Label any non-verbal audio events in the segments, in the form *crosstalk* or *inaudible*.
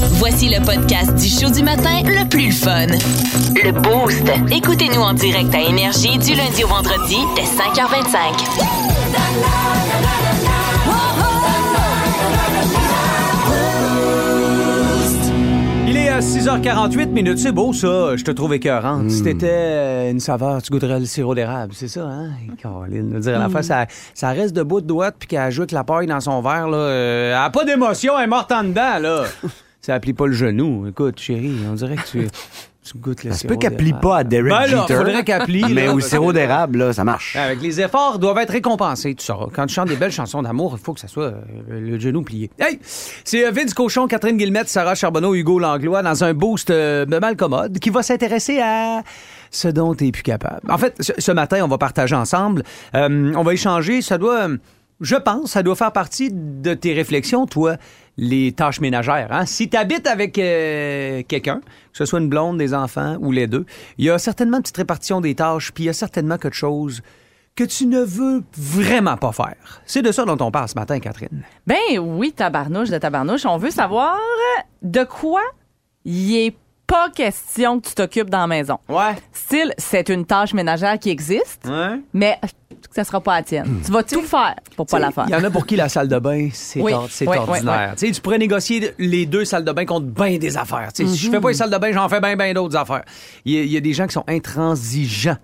Voici le podcast du show du matin le plus fun. Le Boost. Écoutez-nous en direct à Énergie du lundi au vendredi dès 5h25. Il est à 6h48 minutes. C'est beau, ça. Je te trouve écœurante. Si t'étais euh, une saveur, tu goûterais le sirop d'érable. C'est ça, hein? Caroline, nous dire la fois, ça, ça reste debout de droite puis qu'elle joue avec la paille dans son verre, là. euh, elle a pas d'émotion, elle est morte en dedans, là. *laughs* ça applique pas le genou. Écoute, chérie, on dirait que tu, *laughs* tu goûtes le Ça se peut qu'elle plie pas à Derek Ben Jeter. faudrait qu'elle plie, Mais là, au sirop d'érable, là, ça marche. Avec les efforts doivent être récompensés, tu sauras. Quand tu chantes des belles chansons d'amour, il faut que ça soit euh, le genou plié. Hey! C'est euh, Vince Cochon, Catherine Guillemette, Sarah Charbonneau, Hugo Langlois dans un boost euh, de mal commode qui va s'intéresser à ce dont tu plus capable. En fait, ce, matin, on va partager ensemble. Euh, on va échanger. Ça doit, je pense, ça doit faire partie de tes réflexions, toi, les tâches ménagères. Hein? Si tu habites avec euh, quelqu'un, que ce soit une blonde, des enfants ou les deux, il y a certainement une petite répartition des tâches, puis il y a certainement quelque chose que tu ne veux vraiment pas faire. C'est de ça dont on parle ce matin, Catherine. Ben oui, tabarnouche de tabarnouche. On veut savoir de quoi il est pas question que tu t'occupes dans la maison. Ouais. Style, c'est une tâche ménagère qui existe, Ouais. mais ça sera pas la tienne. Tu vas tout faire pour pas la faire? Il y en a pour qui la salle de bain, c'est Oui, or- c'est oui, ordinaire. Tu sais, Tu pourrais négocier les deux salles de bain contre bien des affaires. Tu sais, Si je fais pas les salles de bain, j'en fais bien, bien d'autres affaires. Il y, a, il y a des gens qui sont intransigeants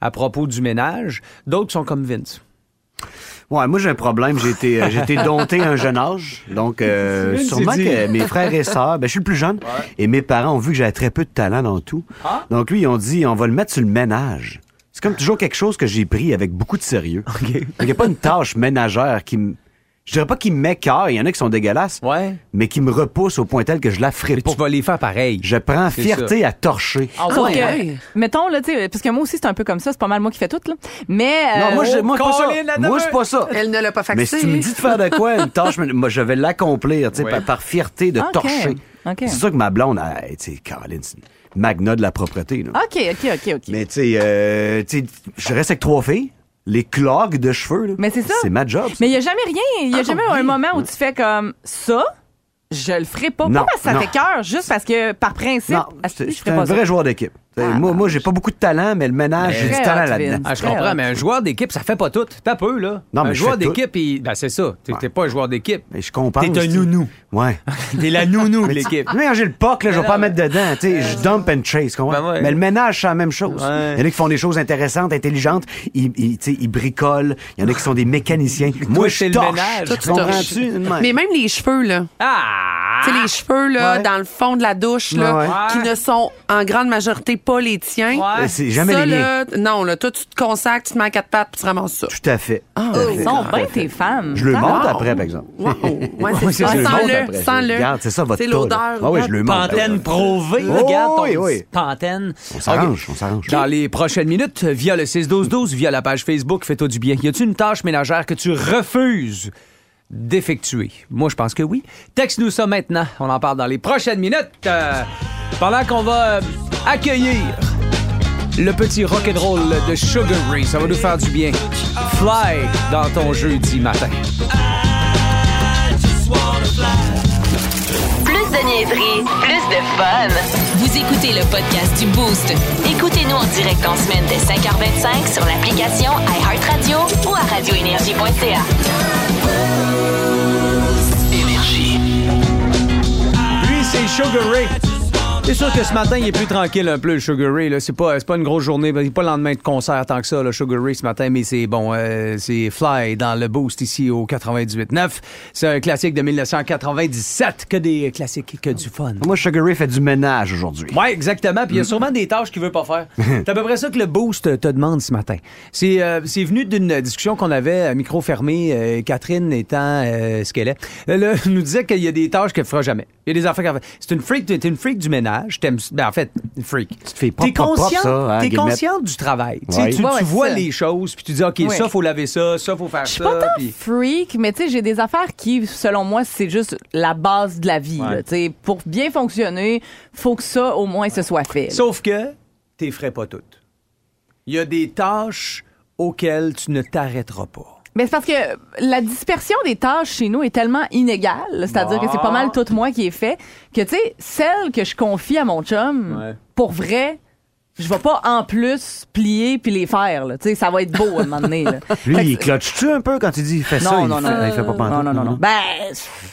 à propos du ménage. D'autres sont comme Vince. Ouais, moi j'ai un problème. J'ai été, euh, j'ai été dompté à un jeune âge. Donc, euh, sûrement que mes frères et sœurs, ben, je suis le plus jeune, et mes parents ont vu que j'avais très peu de talent dans tout. Ah. Donc, lui, ils ont dit, on va le mettre sur le ménage. C'est comme toujours quelque chose que j'ai pris avec beaucoup de sérieux. *laughs* Il n'y a pas une tâche ménagère qui me. Je dirais pas qui me met cœur, il y en a qui sont dégueulasses, Ouais. mais qui me repoussent au point tel que je la ferai Mais pas. tu vas les faire pareil. Je prends fierté à torcher. Ah Sauf ouais, hein? mettons, là, tu sais, parce que moi aussi, c'est un peu comme ça. C'est pas mal moi qui fais tout, là. Mais. Non, euh, moi, je, moi, pas ça. La Moi, c'est pas ça. Elle ne l'a pas Mais faxé. si tu me dis de faire de quoi, une tâche, mais moi, je vais l'accomplir, tu sais, Ouais. par, par fierté de torcher. OK. C'est ça que ma blonde, elle, tu sais, Caroline, c'est une magna de la propreté, là. OK, OK, OK, OK. Mais, tu sais, euh, je reste avec trois filles. Les clogs de cheveux, là. Mais c'est ça. C'est ma job. ça. Mais il n'y a jamais rien. Il n'y a Ah, jamais oui. un moment où tu fais comme ça. Je le ferai pas. Non, pas parce que ça non. fait cœur, juste parce que par principe, Non, je ferai un pas vrai ça. joueur d'équipe. Sais, Ah, moi, moi j'ai pas beaucoup de talent, mais le ménage, j'ai du talent là-dedans. Ah, je comprends, mais un joueur d'équipe, ça fait pas tout. T'as peu, là. Non, mais un je joueur d'équipe, il- ben, c'est ça. T'es Ouais. pas un joueur d'équipe. Mais je comprends. T'es un nounou. Ouais. *laughs* T'es la nounou de l'équipe. Mais quand j'ai le puck, là, je vais pas mettre dedans. Tu sais, je dump and chase? Ben ouais. Mais le ménage, c'est la même chose. Ouais. Il y en a qui font des choses intéressantes, intelligentes. Ils, ils, bricolent. Il y en a qui sont des mécaniciens. Moi, je torche. Comprends-tu? Mais même les cheveux, là. Ah! Tu sais, les cheveux, là, dans le fond de la douche, là, qui ne sont en grande majorité pas les tiens. Ouais. Euh, C'est jamais ça, les miens. là, non, là, toi, tu te consacres, tu te mets à quatre pattes, puis tu ramasses ça. Tout à fait. Ah, Tout à fait. Ils sont bien tes femmes. Je le Ah, monte wow. après, par exemple. Wow. Ouais, *laughs* Ouais, c'est c'est ça. je le monte Sens-le, après. sens-le. Regarde, c'est ça, votre C'est tas, là. l'odeur. Ah oui, je le monte. Pantene provée. Oh, Regarde ton oui, oui. Pantene. On s'arrange, on s'arrange. Dans les prochaines minutes, via le 6-12-12, via la page Facebook Fais-toi du bien, y a-tu une tâche ménagère que tu refuses? D'effectuer? Moi, je pense que oui. Texte-nous ça maintenant. On en parle dans les prochaines minutes. Euh, pendant qu'on va euh, accueillir le petit rock'n'roll de Sugar Ray. Ça va nous faire du bien. Fly dans ton jeudi matin. Plus de niaiserie, plus de fun. Vous écoutez le podcast du Boost. Écoutez-nous en direct en semaine dès 5h25 sur l'application iHeartRadio ou à radioénergie.ca. Sugar Ray. C'est sûr que ce matin, il est plus tranquille un peu, le Sugar Ray. C'est, pas, pas une grosse journée. Il n'est pas le lendemain de concert tant que ça, le Sugar Ray, ce matin. Mais c'est bon, euh, c'est Fly dans le Boost ici au 98.9. C'est un classique de 1997. Que des classiques, que du fun. Moi, Sugar Ray fait du ménage aujourd'hui. Ouais, exactement. Puis il y a sûrement des tâches qu'il veut pas faire. *laughs* C'est à peu près ça que le boost te demande ce matin. C'est euh, venu d'une discussion qu'on avait à micro fermé, euh, Catherine étant euh, ce qu'elle est. Elle *laughs* nous disait qu'il y a des tâches qu'elle fera jamais. Il y a des affaires qu'elle fait. C'est une freak, une freak du ménage. T'aimes, ben en fait, freak. Tu te fais T'es propre, propre, conscient, ça, hein, t'es Guillemette? consciente du travail. Tu sais, Ouais. Tu, Ouais, tu ouais, vois ça. les choses, puis tu dis, OK, Ouais. ça, faut laver ça, ça, faut faire Je suis ça. pas tant puis- freak, mais tu sais, j'ai des affaires qui, selon moi, c'est juste la base de la vie. Ouais. là. Tu sais, Pour bien fonctionner, faut que ça, au moins, ce soit fait. là. Sauf que t'es ferais pas toutes. Il y a des tâches auxquelles tu ne t'arrêteras pas. Mais c'est parce que la dispersion des tâches chez nous est tellement inégale, c'est-à-dire que c'est pas mal tout moi qui est fait, que tu sais, celle que je confie à mon chum, Ouais. pour vrai, je vais pas en plus plier puis les faire. là. Tu sais, ça va être beau à un moment donné. là. *laughs* Lui, Fait que- il cloche-tu un peu quand il dit fais ça? Non, il non, fait, non. il fait pas non, non, non, non. Ben,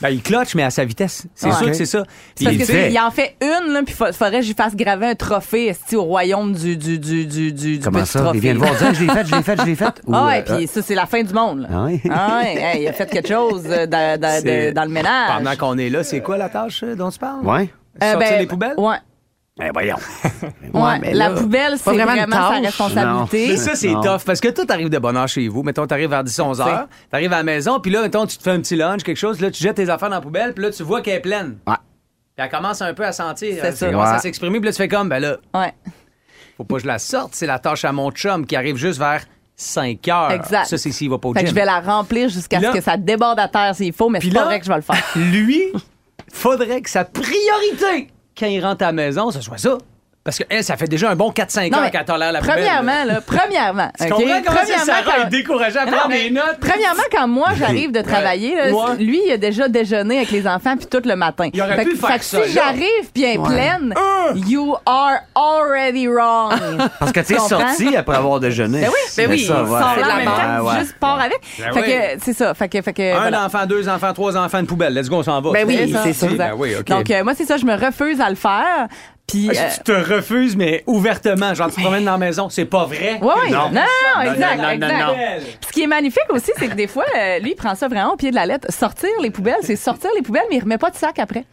Ben, il clutch, mais à sa vitesse. C'est Ouais. sûr que c'est ça. Parce tu que il en fait une, là, puis fa- faudrait que j'y fasse graver un trophée au royaume du, du, du, du, du, du Comment petit ça? trophée. Il vient de voir dire je l'ai fait, je l'ai fait, je l'ai fait. Ou, *laughs* Ah ouais, euh, puis ça, c'est la fin du monde. Là. Ah oui? Ah ouais, hey, il a fait quelque chose euh, *laughs* dans le ménage. pendant qu'on est là, c'est quoi la tâche euh, dont tu parles? Ouais. Euh, Sortir ben, les poubelles? Ouais. Eh, voyons. *laughs* Ouais, mais la là, poubelle, c'est vraiment vraiment, sa responsabilité. Mais ça, c'est Non. tough parce que tout arrive de bonne heure chez vous. Mettons, t'arrives vers 10-11 heures, t'arrives à la maison, puis là, mettons, tu te fais un petit lunch, quelque chose, là, tu jettes tes affaires dans la poubelle, puis là, tu vois qu'elle est pleine. Ouais. Puis elle commence un peu à sentir, C'est elle ça. commence à s'exprimer, puis là, tu fais comme, ben là, Ouais. faut pas que je la sorte, c'est la tâche à mon chum qui arrive juste vers 5 heures. Exact. Ça, c'est s'il va pas au Fait que gym. je vais la remplir jusqu'à ce que ça déborde à terre s'il faut, mais c'est pas vrai que je vais le faire. *laughs* Lui, faudrait que sa priorité, quand il rentre à la maison, ce soit ça. Parce qu'elle, ça fait déjà un bon 4-5 Non, heures mais qu'elle tolère la poubelle. Premièrement, là, premièrement. Tu comprends comment c'est Premièrement, Sarah quand- est découragée à Non, prendre des notes? Premièrement, quand moi *laughs* j'arrive de travailler, là, Ouais. lui il a déjà déjeuné avec les enfants puis tout le matin. Il aurait fait pu que- faire fait que ça, si j'arrive puis elle est pleine, you are already wrong. *laughs* Parce que tu es sorti après avoir déjeuné. Ben oui, C'est ben oui, ça, il ouais. même temps, ouais. juste part avec. Ben fait oui. que c'est ça. Fait que, fait que Un voilà. enfant, deux enfants, trois enfants, une poubelle. Let's go, on s'en va. Ben oui, ça. c'est ça. Ben. Donc euh, moi c'est ça, je me refuse à le faire. Puis Ah, euh, Tu te refuses, mais ouvertement. Genre, tu te promènes dans la maison. C'est pas vrai? Ouais. Non. Non, non, Non, exact, non, non, exact. non, non. Puis Ce qui est magnifique aussi, c'est que des fois, euh, lui, il prend ça vraiment au pied de la lettre. Sortir les poubelles, c'est sortir les poubelles, mais il remet pas de sac après.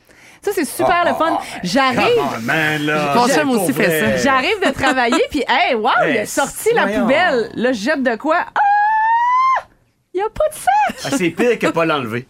Ça, c'est super le fun. J'arrive, Oh, man, là. Mon aussi fait ça. j'arrive de travailler, puis hey, wow, il a sorti la voyons. poubelle. Là, je jette de quoi? Ah! Il y a pas de sac! Ah, c'est pire que pas l'enlever.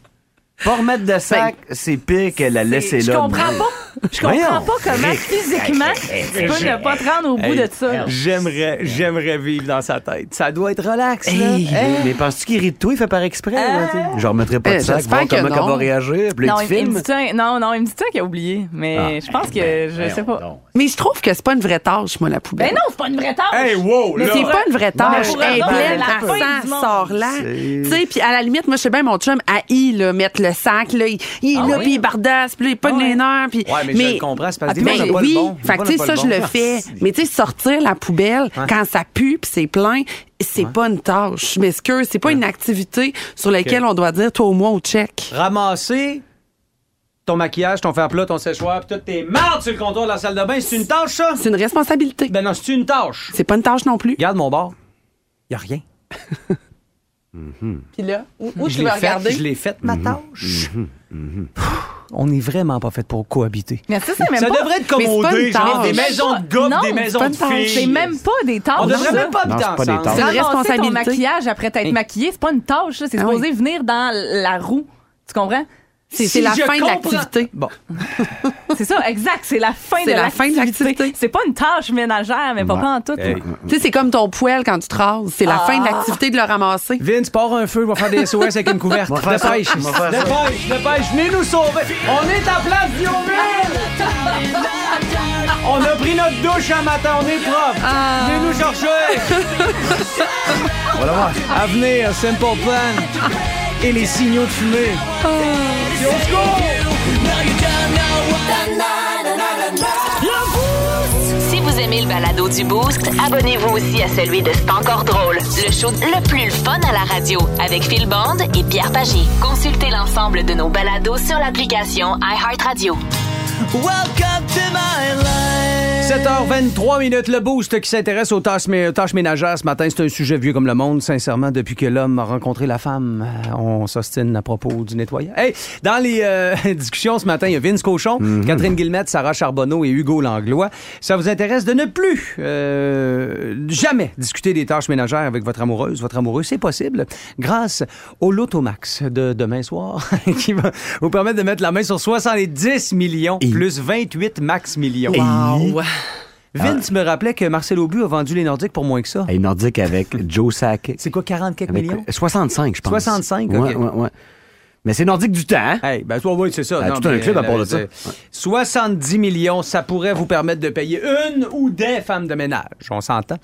Pas remettre de sac, c'est pire que la laisser Je là. comprends de- pas. Je comprends Voyons. pas comment physiquement tu peux ne pas te rendre au bout de ça. J'aimerais, j'aimerais vivre dans sa tête. Ça doit être relax, là. Hey. Mais, mais penses-tu qu'il rit de toi? Il fait par exprès. là, tu sais? Je remettrai pas de Eh, sac, j'espère voir que comment non. elle va réagir. Puis là, Non, tu il, il me filmes. dit non, non, il me dit tiens qu'il a oublié, mais je pense que je sais pas. Mais je trouve que c'est pas une vraie tâche, moi, la poubelle. Ben non, c'est pas une vraie tâche. Hey, wow, Mais là. c'est pas une vraie tâche. pour Elle est eux autres, pleine, c'est la fin elle du sent, monde. sort là. Tu sais, puis à la limite, moi, je sais bien, mon chum haït, là, mettre le sac, là. Il, il est Ah là, oui? puis il bardasse, puis là, il Ah les ouais. nerfs, puis... Ouais, mais je le comprends, c'est parce que des mais fois, on n'a pas le oui, bon. Fait que, tu sais, ça, je le le fais. Mais, tu sais, sortir la poubelle, quand ça pue, puis c'est plein, c'est pas une tâche. Je m'excuse, c'est pas une activité sur laquelle on doit dire, toi, au moins, au check. Ramasser ton maquillage, ton fer plat, ton séchoir, puis toutes tes mardes sur le comptoir de la salle de bain, c'est une tâche, ça? C'est une responsabilité. Ben non, c'est une tâche. C'est pas une tâche non plus. Regarde mon bord. Y a rien. *laughs* Puis là, où, où je tu l'ai vas regarder? je l'ai faite, ma tâche. On n'est vraiment pas fait pour cohabiter. Mais ça, c'est même Ça pas... devrait être pas commodé, une genre des maisons de gars, des maisons de filles. C'est même pas des tâches. On devrait même pas habiter c'est pas des ensemble. tâches. C'est une Ramasser ton responsabilité. maquillage après t'être maquillé, c'est pas une tâche, c'est Ah supposé oui. venir dans la roue. Tu comprends? C'est Si la fin de l'activité. Bon, *laughs* C'est ça, exact. C'est la fin de C'est la fin de l'activité. C'est pas une tâche ménagère, mais pas, Ouais. pas en tout. Hey. Tu sais, c'est comme ton poêle quand tu te rases. C'est la Ah. fin de l'activité de le ramasser. Vince, pars un feu, va faire des SOS avec une couverte. Dépêche, dépêche, dépêche, venez nous sauver. On est à place Viauville. On a pris notre douche un matin, on est propre. Ah. Venez nous chercher. *laughs* Voilà. À venir, Simple Plan. Et les signaux de fumée. Go! Si vous aimez le balado du Boost, abonnez-vous aussi à celui de C'est encore drôle, le show le plus fun à la radio avec Phil Bond et Pierre Pagé. Consultez l'ensemble de nos balados sur l'application iHeartRadio. 7h23 minutes, le boost qui s'intéresse aux tâches, mé- aux tâches ménagères ce matin. C'est un sujet vieux comme le monde, sincèrement. Depuis que l'homme a rencontré la femme, euh, on s'ostine à propos du nettoyage. Hey, dans les euh, *laughs* discussions ce matin, il y a Vince Cochon, Catherine Guillemette, Sarah Charbonneau et Hugo Langlois. Ça vous intéresse de ne plus euh, jamais discuter des tâches ménagères avec votre amoureuse, votre amoureux, c'est possible grâce au Lotomax de demain soir *laughs* qui va vous permettre de mettre la main sur 70 millions plus 28 max millions. Wow. Vince me rappelait que Marcel Aubu a vendu les Nordiques pour moins que ça. Hey, Nordique avec *laughs* Joe Sakic. C'est quoi, 40 quelques Avec millions? 65, je pense. 65, ouais, ok. ouais, ouais. Mais c'est nordique du temps, hein? Hey, ben, toi, oui, c'est ça. Ah, Non, tout un club à part de ça. c'est- 70 millions, ça pourrait vous permettre de payer une ou des femmes de ménage. On s'entend.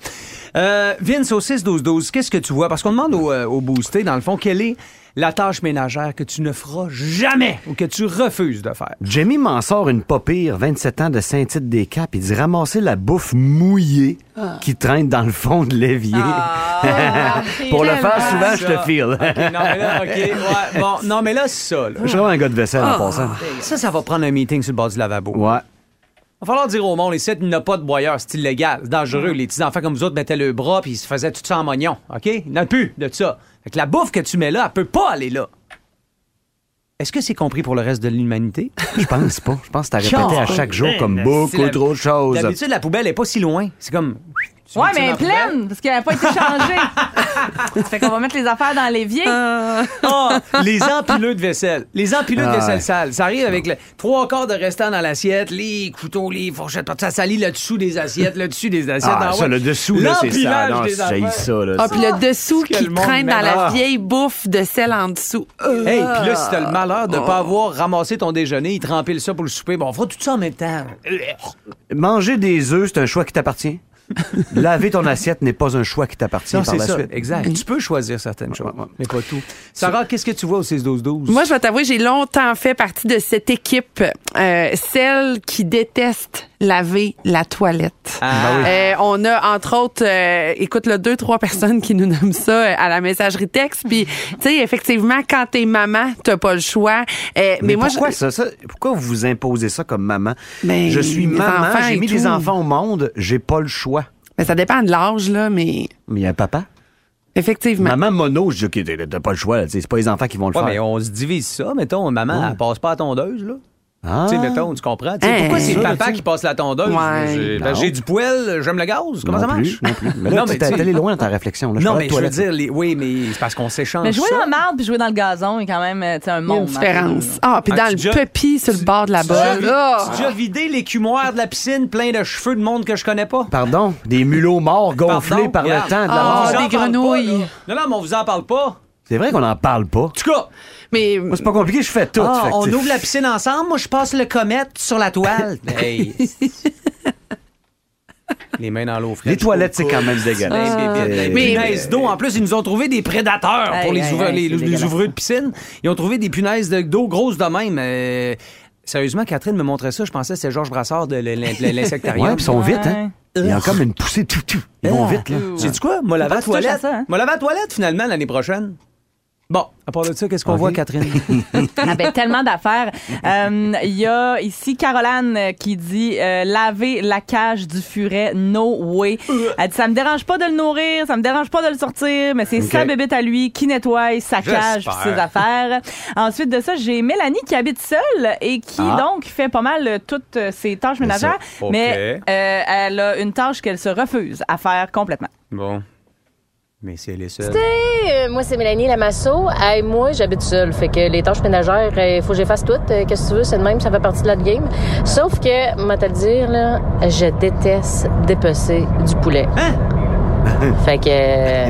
Euh, Vince, au 6-12-12, qu'est-ce que tu vois? Parce qu'on demande au, euh, au boosté, dans le fond, quelle est la tâche ménagère que tu ne feras jamais ou que tu refuses de faire? Jamie m'en sort une pas pire, 27 ans de Saint-Tite-des-Caps. Il dit ramasser la bouffe mouillée qui traîne dans le fond de l'évier. *laughs* Pour le faire souvent, je te ça. file. OK, non, mais là, OK, ouais, *laughs* bon, non, mais là, c'est ça, là. Je suis vraiment un gars de vaisselle en passant. Ça, ça va prendre un meeting sur le bord du lavabo. Ouais. Il va falloir dire au monde, ici, il n'y a pas de broyeur, c'est illégal, c'est dangereux. Les petits enfants comme vous autres mettaient le bras puis ils se faisaient tout ça en mognon, OK? Il n'y a plus de ça. Fait que la bouffe que tu mets là, elle peut pas aller là. Est-ce que c'est compris pour le reste de l'humanité? Je pense pas. Je pense que t'as répété à chaque jour comme C'est beaucoup trop de choses. D'habitude, la poubelle est pas si loin. C'est comme. Tu Ouais, ça mais pleine, parce qu'elle n'a pas été changée. *laughs* ça fait qu'on va mettre les affaires dans l'évier. *laughs* Ah, les empileux de vaisselle. Les empileux de Ah, vaisselle ouais. sale. Ça arrive avec le trois quarts de restant dans l'assiette, les couteaux, les fourchettes, tout ça salit le dessous des assiettes, le dessus des assiettes. Ah, Ah, ça, le dessous, là, c'est ça. L'empilage Non, ça, là. Ah, puis le dessous qui traîne dans la vieille bouffe de sel en dessous. Hey, puis là, si t'as le malheur de Oh. pas avoir ramassé ton déjeuner, il te rempile ça pour le souper, bon, on fera tout ça en même temps. Manger des œufs, c'est un choix qui t'appartient? *laughs* Laver ton assiette n'est pas un choix qui t'appartient Non, par c'est la ça. suite. Exact. Tu peux choisir certaines choses, ouais, ouais. mais pas tout. Sarah, qu'est-ce que tu vois au 6-12-12? Moi, je vais t'avouer, j'ai longtemps fait partie de cette équipe, euh, celle qui déteste laver la toilette. Ah. Euh, on a, entre autres, euh, écoute, là, deux, trois *laughs* personnes qui nous nomment ça euh, à la messagerie texte. Puis, tu sais, effectivement, quand t'es maman, t'as pas le choix. Euh, mais, Mais, moi, pourquoi je- ça, ça? Pourquoi vous vous imposez ça comme maman? Ben, je suis maman, j'ai mis des enfants au monde, j'ai pas le choix. ben, ça dépend de l'âge, là, mais Mais il y a un papa? effectivement. Maman mono, je dis, OK, t'as- pas le choix. là, tu sais, C'est pas les enfants qui vont le Ouais, faire. mais on se divise ça. Mettons, maman, Ouais. elle passe pas à tondeuse, là. Ah. Tu sais, mettons, tu comprends? Hein, pourquoi c'est ça, papa qui passe la tondeuse? Ouais. J'ai ben, j'ai du poêle, j'aime le gaz. Comment non ça marche? plus, non plus. Mais *laughs* là, Non, tu mais t'es tu allé loin dans ta réflexion. Là. Non, mais je veux dire, les- oui, mais c'est parce qu'on s'échange Mais jouer ça. dans la marde puis jouer dans le gazon, a quand même un a une monde. différence. Ah, puis Ah, dans tu le déjà- puppy sur le bord de la Tu as déjà vidé l'écumoire de la piscine plein de cheveux de monde que je connais pas? Pardon, des mulots morts gonflés par le temps de la Ah, mort. Des grenouilles. là. non, non, mais on vous en parle pas. En C'est vrai qu'on en parle pas. tout cas, Mais Moi, c'est pas compliqué, je fais tout. ah, Fait on tu- ouvre la *laughs* piscine ensemble, moi je passe le comète sur la toile. *laughs* hey. *laughs* Les mains dans l'eau fraîche. Les toilettes, c'est quand même dégueulasse. Mais- punaises d'eau. En plus, ils nous ont trouvé des prédateurs pour les, dégueulasse. ouvreurs de piscine. Ils ont trouvé des punaises de- d'eau grosses de même. Euh, sérieusement, Catherine me montrait ça. Je pensais que c'était Georges Brassard de l'in- l'in- l'insectarium. Ouais, puis ils sont vite, hein? Il y a comme une poussée tout, tout. Ils vont vite, là. Sais-tu quoi? Moi, la tu toilette. hein? Moi, la toilette, finalement, l'année prochaine. Bon, à part de ça, qu'est-ce qu'on voit, Catherine? *laughs* Ah ben, tellement d'affaires. Euh, Il y a ici Caroline euh, qui dit euh, laver la cage du furet, no way. Elle dit ça me dérange pas de le nourrir, ça me dérange pas de le sortir, mais c'est sa bébête à lui qui nettoie sa cage ses affaires. Ensuite de ça, j'ai Mélanie qui habite seule et qui Ah. donc fait pas mal toutes ses tâches ménagères, mais euh, elle a une tâche qu'elle se refuse à faire complètement. bon. Mais si elle est seule. Euh, moi, c'est Mélanie Lamasso. Hey, moi, j'habite seule. Fait que les tâches ménagères, il faut que je les fasse toutes. Euh, Qu'est-ce que tu veux, c'est de même, ça fait partie de la game. Sauf que, moi, te le dire, là, je déteste dépecer du poulet. *laughs* fait que. euh,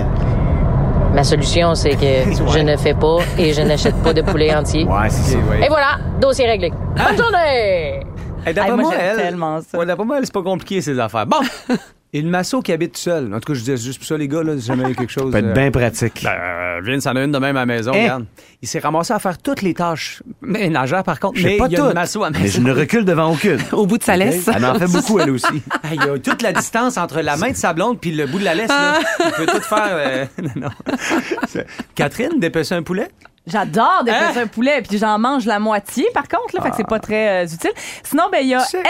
ma solution, c'est que *laughs* je ne fais pas et je n'achète pas de poulet entier. Ouais, c'est ouais. Et voilà, dossier réglé. Bonne journée! Hey, d'après Hey, moi, moi, elle, tellement ça. Ouais, d'après moi, elle, c'est pas compliqué, ces affaires. Bon! *laughs* Et le masso qui habite seul. En tout cas, je dis juste pour ça, les gars, là, si jamais il y a quelque chose. Ça peut être euh, bien pratique. Ben, euh, Vince en a une de même à la maison, Hein? regarde. Il s'est ramassé à faire toutes les tâches ménagères, par contre. Mais pas il y a tout. le masso à la Mais je ne recule devant aucune. *laughs* au bout de sa laisse. Elle en fait beaucoup, elle aussi. *laughs* Hey, Il y a toute la distance entre la main de sa blonde puis le bout de la laisse. Là. Il peut tout faire. euh, *laughs* non, Catherine, dépecer un poulet? J'adore dépecer Hein? un poulet, puis j'en mange la moitié, par contre, là, fait que c'est pas très euh, utile. Sinon, ben il y a C'est-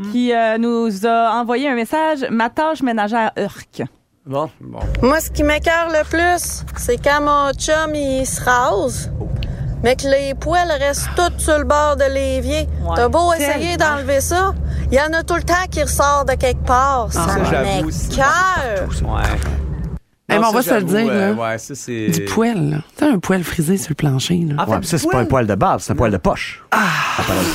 MP qui euh, nous a envoyé un message. Ma tâche ménagère Urk. Bon, bon. Moi, ce qui m'écœure le plus, c'est quand mon chum, il se rase, mais que les poêles restent toutes sur le bord de l'évier. Ouais. T'as beau essayer d'enlever ça, il y en a tout le temps qui ressort de quelque part. ça ça, aussi. m'écœure. Ouais. Eh, mais on va se le dire, euh, là. ouais, ça, c'est. Du poêle, là. Tu sais, un poêle frisé sur le plancher, là. Fait, Ouais, mais ça, c'est pas un poil de base, c'est un poil de poche. Ah!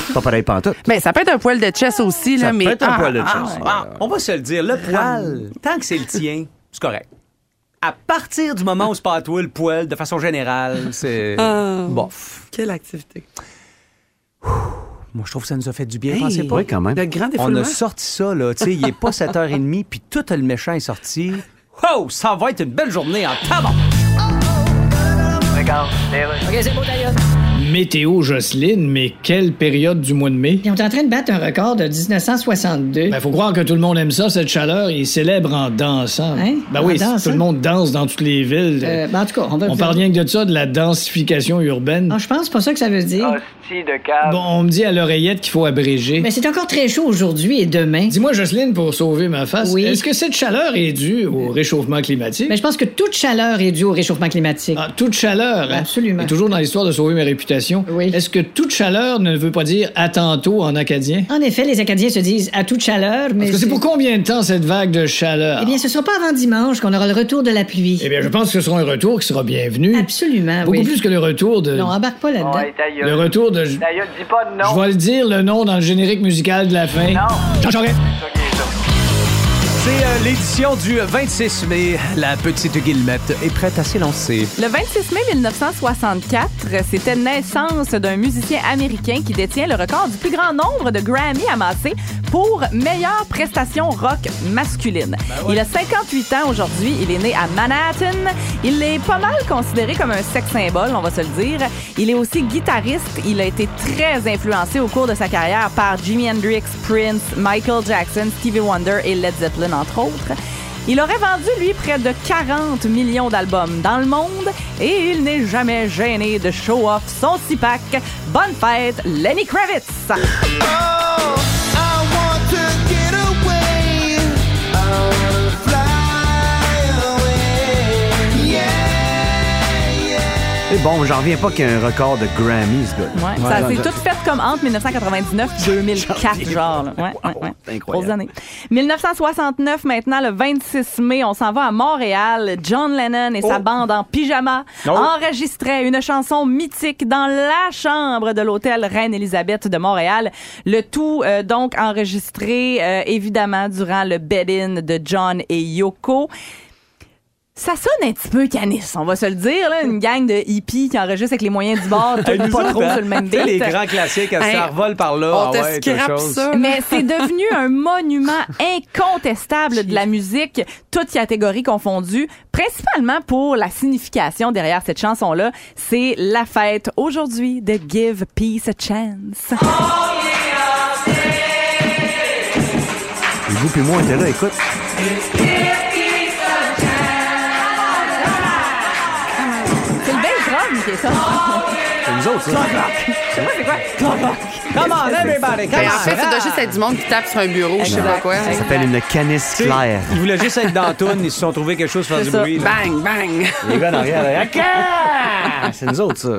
C'est pas pareil pantoute. Ben, ça peut être un poêle de chest aussi, là, Ça mais. peut être un ah, poil de ah, chest. ah, On va se le dire, le poil, tant que c'est le tien, c'est correct. à partir du moment où c'est pas à toi le poil, de façon générale, c'est Ah. bof. Quelle activité. Moi, je trouve que ça nous a fait du bien. Hey. Pensez pas. Oui, quand même. Le grand On défoulement. a sorti ça, là. Tu sais, il est pas 7h30, puis tout le méchant est sorti. Oh, ça va être une belle journée en tabac. Météo Jocelyne, mais quelle période du mois de mai? Ils sont en train de battre un record de 1962. Ben, faut croire que tout le monde aime ça, cette chaleur, et célèbre en dansant. Hein? Ben En oui, dansant? tout le monde danse dans toutes les villes. Euh, ben, en tout cas, on va on parle rien que de ça, de la densification urbaine. Non, je pense pas ça que ça veut dire. Bon, on me dit à l'oreillette qu'il faut abréger. Mais c'est encore très chaud aujourd'hui et demain. Dis-moi, Jocelyne, pour sauver ma face, Oui. est-ce que cette chaleur est due au réchauffement climatique? Mais je pense que toute chaleur est due au réchauffement climatique. Ah, toute chaleur, hein? Absolument. Et toujours dans l'histoire de sauver ma réputation. Oui. Est-ce que toute chaleur ne veut pas dire à tantôt en acadien? En effet, les Acadiens se disent à toute chaleur, mais. Parce que c'est pour combien de temps cette vague de chaleur? Eh bien, ce sera pas avant dimanche qu'on aura le retour de la pluie. Eh bien, je pense que ce sera un retour qui sera bienvenu. Absolument, Beaucoup oui. plus que le retour de. Non, embarque pas là-dedans. Le retour de. Je vais le dire le nom dans le générique musical de la fin. Jean Charest. C'est euh, l'édition du 26 mai. La petite Guillemette est prête à s'élancer. Le 26 mai 1964, c'était naissance d'un musicien américain qui détient le record du plus grand nombre de Grammy amassés pour meilleure prestation rock masculine. Il a 58 ans aujourd'hui. Il est né à Manhattan. Il est pas mal considéré comme un sex symbole, on va se le dire. Il est aussi guitariste. Il a été très influencé au cours de sa carrière par Jimi Hendrix, Prince, Michael Jackson, Stevie Wonder et Led Zeppelin, entre autres. Il aurait vendu, lui, près de 40 millions d'albums dans le monde et il n'est jamais gêné de show off son six-pack. Bonne fête, Lenny Kravitz! Et bon, j'en reviens pas qu'il y ait un record de Grammy, ce gars. Ouais, ça s'est tout fait comme entre 1999 et 2004, genre. là. Ouais, ouais, ouais. incroyable. Années. 1969, maintenant, le 26 mai, on s'en va à Montréal. John Lennon et sa bande en pyjama Oh. enregistraient une chanson mythique dans la chambre de l'hôtel Reine-Élisabeth de Montréal. Le tout, euh, donc, enregistré, euh, évidemment, durant le bed-in de John et Yoko. Ça sonne un petit peu canis, on va se le dire, là, une gang de hippies qui enregistrent avec les moyens du bord, *laughs* tout Hey, pas autres, trop hein, sur le même sais, Les beat. grands classiques, ça Hey, revole par là. On ah te ouais, scrape ça. Mais c'est devenu un *laughs* monument incontestable de la musique, toutes catégories confondues, principalement pour la signification derrière cette chanson-là. C'est la fête aujourd'hui de Give Peace a Chance. Vous puis moi, on était là, écoute. 解散。Drum qui est ça. C'est nous autres, ça. Come on, everybody, come Ben, en on. fait, ça doit juste être du monde qui tape sur un bureau, je sais pas quoi. Ça s'appelle une canisse Tu sais, claire. Ils voulaient juste être dans la toune, ils se sont trouvés quelque chose pour faire C'est du ça. bruit. là. Bang, bang. Les gars là, Ah, c'est nous autres, ça.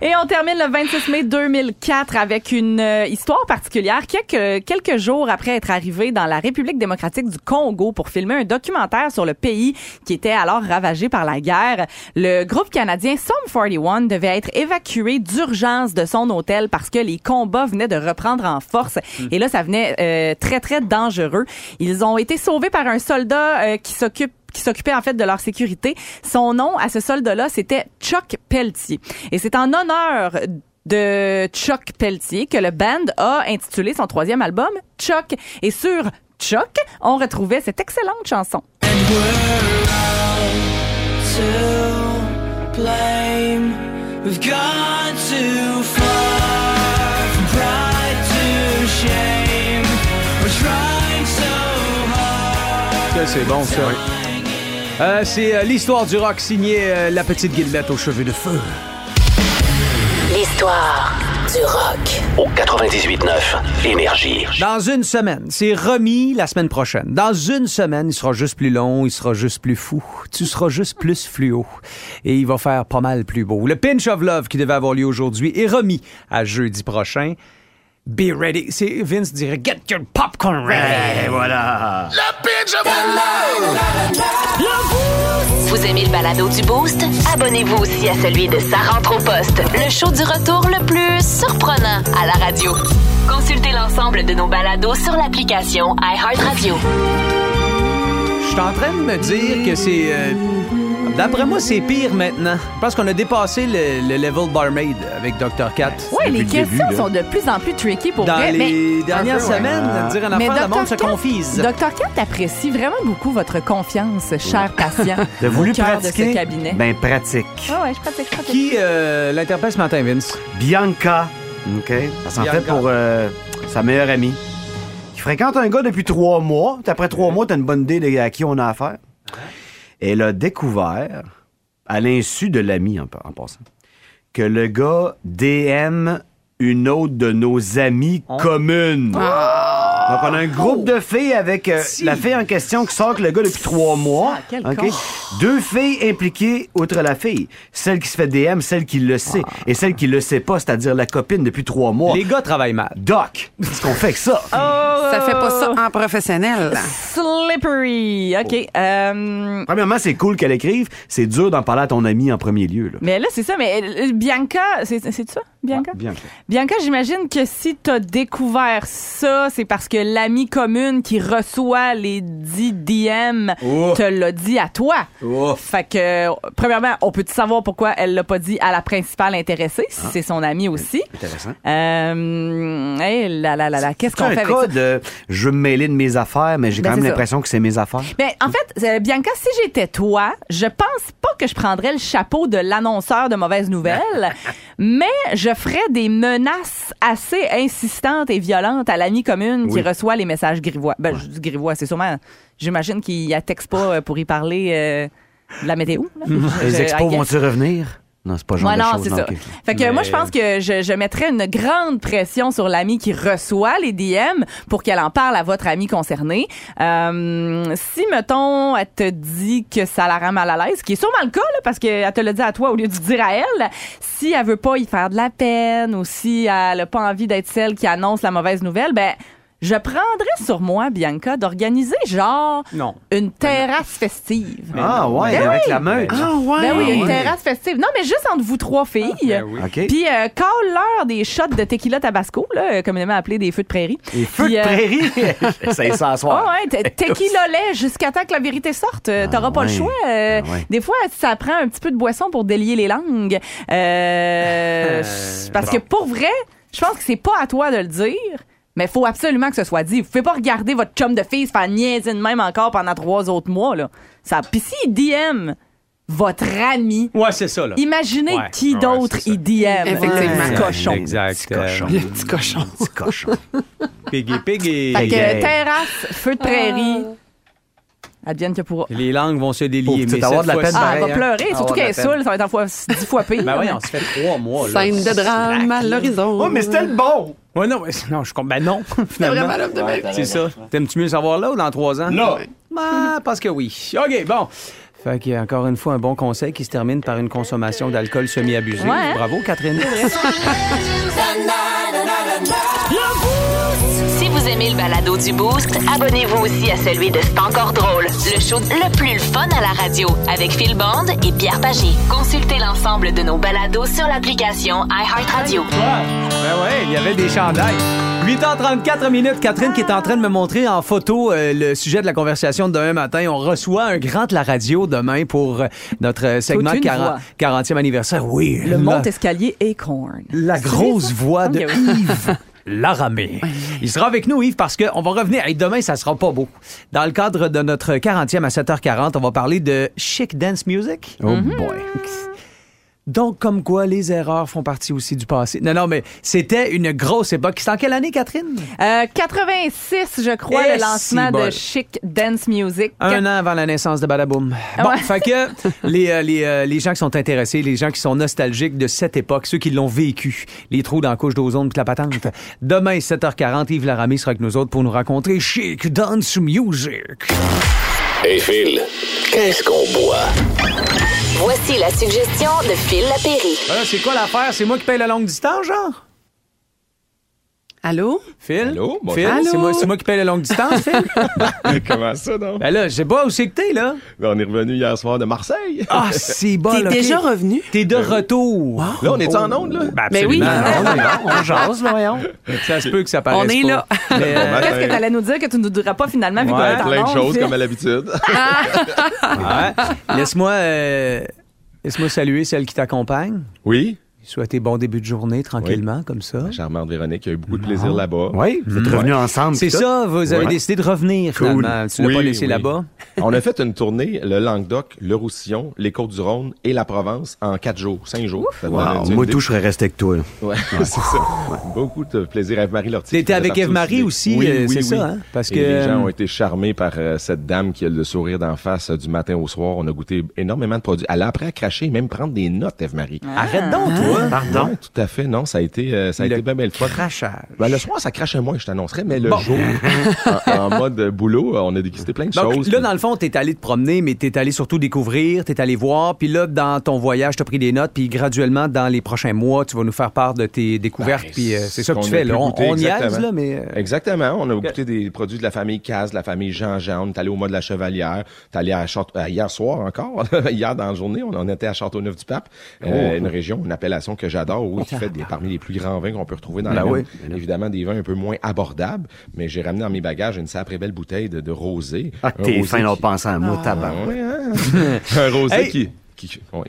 Et on termine le 26 mai 2004 avec une euh, histoire particulière. Quelques, quelques jours après être arrivé dans la République démocratique du Congo pour filmer un documentaire sur le pays qui était alors ravagé par la guerre, le groupe canadien Sum 41 devait être évacué d'urgence de son hôtel parce que les combats venaient de reprendre en force. Et là, ça venait euh, très, très dangereux. Ils ont été sauvés par un soldat euh, qui s'occupe qui s'occupait en fait de leur sécurité. Son nom à ce soldat-là, c'était Chuck Pelletier. Et c'est en honneur de Chuck Pelletier que le band a intitulé son troisième album Chuck. Et sur Chuck, on retrouvait cette excellente chanson. C'est bon, ça. Euh, c'est euh, l'histoire du rock signé euh, La Petite Guillemette aux cheveux de feu. L'histoire du rock. Au 98.9 Énergie. Dans une semaine, c'est remis la semaine prochaine. Dans une semaine, il sera juste plus long, il sera juste plus fou. Tu seras juste plus fluo. Et il va faire pas mal plus beau. Le Pinch of Love qui devait avoir lieu aujourd'hui est remis à jeudi prochain. Be ready. C'est Vince dirait Get your popcorn ready. voilà. Vous aimez le balado du Boost? Abonnez-vous aussi à celui de Sa rentre au poste, le show du retour le plus surprenant à la radio. Consultez l'ensemble de nos balados sur l'application iHeartRadio. Je suis en train de me dire que c'est euh, D'après moi, c'est pire maintenant. Je pense qu'on a dépassé le, le level barmaid avec Dr. Cat. Ouais, les Depuis le questions début, sont de plus en plus tricky pour Dans vrai. les mais dernières Un peu, ouais. semaines, Ah. dire un mais affaire, le monde se Dr. Cat- confise. Dr. Cat apprécie vraiment beaucoup votre confiance, cher patient. *laughs* T'as voulu au cœur de pratiquer? ce cabinet. Ben, pratique. Ah ouais, je pratique, je pratique. Qui euh, l'interpelle ce matin, Vince? Bianca. OK? Elle s'en fait pour euh, sa meilleure amie. Qui fréquente un gars depuis trois mois. Après trois mois, t'as une bonne idée de à qui on a affaire. Elle a découvert, à l'insu de l'ami en, en passant, que le gars DM une autre de nos amies communes. Donc, on a un groupe de filles avec euh, Si. la fille en question qui sort que le gars depuis trois mois. Ah, quel OK? con. Deux filles impliquées outre la fille. Celle qui se fait DM, celle qui le sait. Et celle qui le sait pas, c'est-à-dire la copine depuis trois mois. Les gars travaillent mal. Doc, qu'est-ce qu'on fait avec ça? *laughs* Ça fait pas ça en professionnel. Slippery. OK. euh, Premièrement, c'est cool qu'elle écrive. C'est dur d'en parler à ton ami en premier lieu. Là. mais là, c'est ça. Mais euh, Bianca, c'est c'est ça, Bianca? Bien. Bianca, j'imagine que si t'as découvert ça, c'est parce que l'ami commune qui reçoit les 10 DM Oh. te l'a dit à toi. Fait que, euh, premièrement, on peut savoir pourquoi elle l'a pas dit à la principale intéressée, si c'est son amie aussi? Intéressant. Euh, hey, là, là, là, là, qu'est-ce qu'on fait avec ça? de je veux me mêler de mes affaires, mais j'ai Ben, quand même l'impression que c'est mes affaires. Ben, en fait, euh, Bianca, si j'étais toi, je pense pas que je prendrais le chapeau de l'annonceur de mauvaises nouvelles, *laughs* mais je ferais des menaces assez insistantes et violentes à l'ami commune qui Reçoit les messages grivois. Ben, je dis grivois, c'est sûrement, j'imagine qu'il y a texte pas euh, pour y parler euh, de la météo. là. Je- Les expos vont-ils revenir? Non, c'est pas le genre Ouais, de non, chose, c'est ça. Fait que Mais- moi, je pense que je, je mettrais une grande pression sur l'ami qui reçoit les DM pour qu'elle en parle à votre ami concerné. Euh, si, mettons, elle te dit que ça la rend mal à l'aise, ce qui est sûrement le cas, là, parce qu'elle te l'a dit à toi au lieu de dire à elle, si elle veut pas y faire de la peine ou si elle a pas envie d'être celle qui annonce la mauvaise nouvelle, ben, je prendrais sur moi, Bianca, d'organiser genre Non. une terrasse festive. Ah ouais, Ben avec oui. la meute. Ah ouais. Ben oui, une terrasse festive. Non, mais juste entre vous trois filles. Ben oui. OK. Puis euh, call-leur des shots de tequila tabasco, là, communément appelé des feux de prairie. Les feux Puis, de euh, prairie, *laughs* *laughs* ça y s'asseoir. Oh, ouais, te- tequila lait jusqu'à temps que la vérité sorte. Euh, T'auras pas le choix. Euh, Ah ouais. Des fois, ça prend un petit peu de boisson pour délier les langues. Euh, *laughs* parce que pour vrai, je pense que c'est pas à toi de le dire. Mais faut absolument que ce soit dit. Vous pouvez pas regarder votre chum de fille se faire niaiser de même encore pendant trois autres mois. Là. Ça, Puis s'il DM votre ami, Ouais, c'est ça, là. imaginez Ouais. qui Ouais, d'autre il DM. Effectivement. Le cochon. Exact. Petit cochon. Le petit cochon. Petit cochon. *laughs* Piggy, piggy. Fait que terrasse, feu de prairie, advienne que pourra. Les langues vont se délier. Pauvre mais avoir de la peine Ah, elle va hein. pleurer, surtout Avoir qu'elle est saoule, ça va être en fois dix fois pire. Ben voyons, ça fait trois mois. Là. Scène de drame à l'horizon. Oh, mais c'était le bon! Ouais, non, mais- non, je compte. Ben non, finalement. vraiment l'homme de ma vie. C'est ça. T'aimes-tu mieux le savoir là ou dans trois ans? Là. Ah, parce que oui. OK, bon. Fait qu'il y a encore une fois un bon conseil qui se termine par une consommation d'alcool semi-abusée. Ouais, hein? Bravo, Catherine. *laughs* Si vous aimez le balado du Boost, abonnez-vous aussi à celui de C'est encore drôle, le show le plus fun à la radio avec Phil Bond et Pierre Pagé. Consultez l'ensemble de nos balados sur l'application iHeartRadio. Ben ouais, il y avait des chandails. 8h34 minutes, Catherine qui est en train de me montrer en photo euh, le sujet de la conversation de demain matin. On reçoit un grand de la radio demain pour euh, notre euh, segment Toute une 40, voix. 40e anniversaire. Oui, Le la, monte-escalier Acorn. la grosse voix de Ok, oui. Yves *laughs* Laramé. Il sera avec nous, Yves, parce qu'on va revenir. Et demain, ça sera pas beau. Dans le cadre de notre 40e à 7h40, on va parler de chic dance music. Oh boy. Donc, comme quoi, les erreurs font partie aussi du passé. Non, non, mais c'était une grosse époque. C'est en quelle année, Catherine? Euh, 86, je crois, le lancement si de Chic Dance Music. Un an avant la naissance de Badaboom. Bon, Ouais. fait que *laughs* les, euh, les, euh, les gens qui sont intéressés, les gens qui sont nostalgiques de cette époque, ceux qui l'ont vécu, les trous dans la couche d'ozone la patente. Demain, 7h40, Yves Laramie sera avec nous autres pour nous raconter Chic Dance Music. Hey Phil, qu'est-ce qu'on boit? Voici la suggestion de Phil Lapéry. Voilà, c'est quoi l'affaire? C'est moi qui paye la longue distance, genre? Allô? Phil? Allô? Phil, Allô? c'est moi, c'est moi qui paye la longue distance, Phil? *laughs* *laughs* Comment ça, donc? ben là, je sais pas où c'est que t'es, là. Ben, on est revenu hier soir de Marseille. Ah, c'est bon, T'es là, déjà revenu? T'es de retour. Là, on est en onde, là? Ben, Ben oui. on, *laughs* on jase, là, voyons. Ça se peut que ça paraisse On est pas. là. Mais, euh, Qu'est-ce que t'allais nous dire que tu ne nous diras pas finalement, vu Ouais, qu'on est en Plein de choses, comme à l'habitude. ouais. Laisse-moi euh, laisse-moi saluer celle qui t'accompagne. Oui? Souhaiter bon début de journée, tranquillement, comme ça. Charmante Véronique, il y a eu beaucoup de plaisir là-bas. Oui, vous êtes revenus ensemble. C'est ça, vous avez Ouais. décidé de revenir, Cool. finalement. Tu l'as Oui, pas laissé oui. là-bas? *laughs* On a fait une tournée, le Languedoc, le Roussillon, les Côtes-du-Rhône et la Provence en quatre jours, cinq jours. Wow, moi, tout, je serais resté avec toi. là. Ouais, *laughs* c'est ça. Beaucoup de plaisir. Eve-Marie Lortie. T'étais avec Eve-Marie aussi, Oui, euh, oui, c'est oui. ça, hein? Parce Et que- les gens ont été charmés par euh, cette dame qui a le sourire d'en face euh, du matin au soir. On a goûté énormément de produits. Elle a appris à cracher, même prendre des notes, Eve-Marie. Arrête donc, toi. Pardon? Ouais, tout à fait. Non, ça a été, euh, ça a Le été bien belle fois. crachage. Ben, le soir, ça crachait moins, je t'annoncerais, mais le Bon. jour, en, en mode boulot, on a dégusté plein de Donc, choses. là, puis- dans le fond, t'es allé te promener, mais t'es allé surtout découvrir, t'es allé voir, puis là, dans ton voyage, t'as pris des notes, puis graduellement, dans les prochains mois, tu vas nous faire part de tes découvertes, Ben, puis euh, c'est ça que tu fais, là. On, goûter, on niaise, exactement. là, mais... euh, Exactement. On a goûté des produits de la famille Caz, de la famille Jean-Jean. On est allé au mois de la Chevalière. T'es allé à Château- euh, hier soir encore. *laughs* hier dans la journée, on en était à Châteauneuf-du-Pape. Oh. Euh, une région, une appellation que j'adore, oui, qui *laughs* fait des, parmi les plus grands vins qu'on peut retrouver dans Ben la oui. Évidemment, des vins un peu moins abordables, mais j'ai ramené dans mes bagages une sacrée belle bouteille de, de rosé. Ah, t'es fin, qui- pensant à moi, tabac. Ah, ouais, hein? *laughs* un rosé Hey! qui... qui ouais. Oui,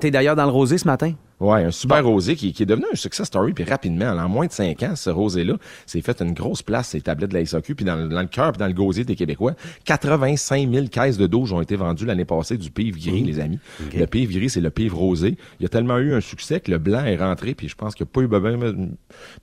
t'es d'ailleurs dans le rosé ce matin? Ouais, un super rosé qui, qui est devenu un success story, puis rapidement, en moins de cinq ans, ce rosé-là s'est fait une grosse place, ces tablettes de la SAQ, puis dans, le- dans le cœur, puis dans le gosier des Québécois. 85 000 caisses de douche ont été vendues l'année passée du pivre gris, les amis. Le pivre gris, c'est le pivre rosé. Il y a tellement eu un succès que le blanc est rentré, puis je pense qu'il n'y a pas eu ben, ben, ben,